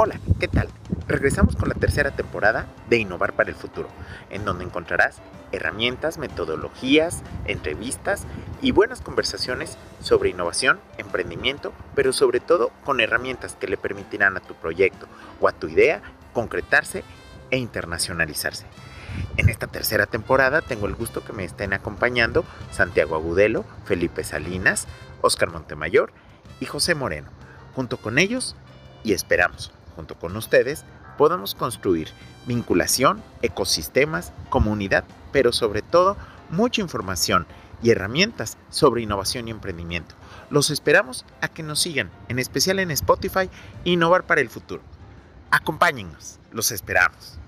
Hola, ¿qué tal? Regresamos con la tercera temporada de Innovar para el Futuro, en donde encontrarás herramientas, metodologías, entrevistas y buenas conversaciones sobre innovación, emprendimiento, pero sobre todo con herramientas que le permitirán a tu proyecto o a tu idea concretarse e internacionalizarse. En esta tercera temporada tengo el gusto que me estén acompañando Santiago Agudelo, Felipe Salinas, Oscar Montemayor y José Moreno. Junto con ellos, y esperamos junto con ustedes, podamos construir vinculación, ecosistemas, comunidad, pero sobre todo mucha información y herramientas sobre innovación y emprendimiento. Los esperamos a que nos sigan, en especial en Spotify, Innovar para el Futuro. Acompáñennos, los esperamos.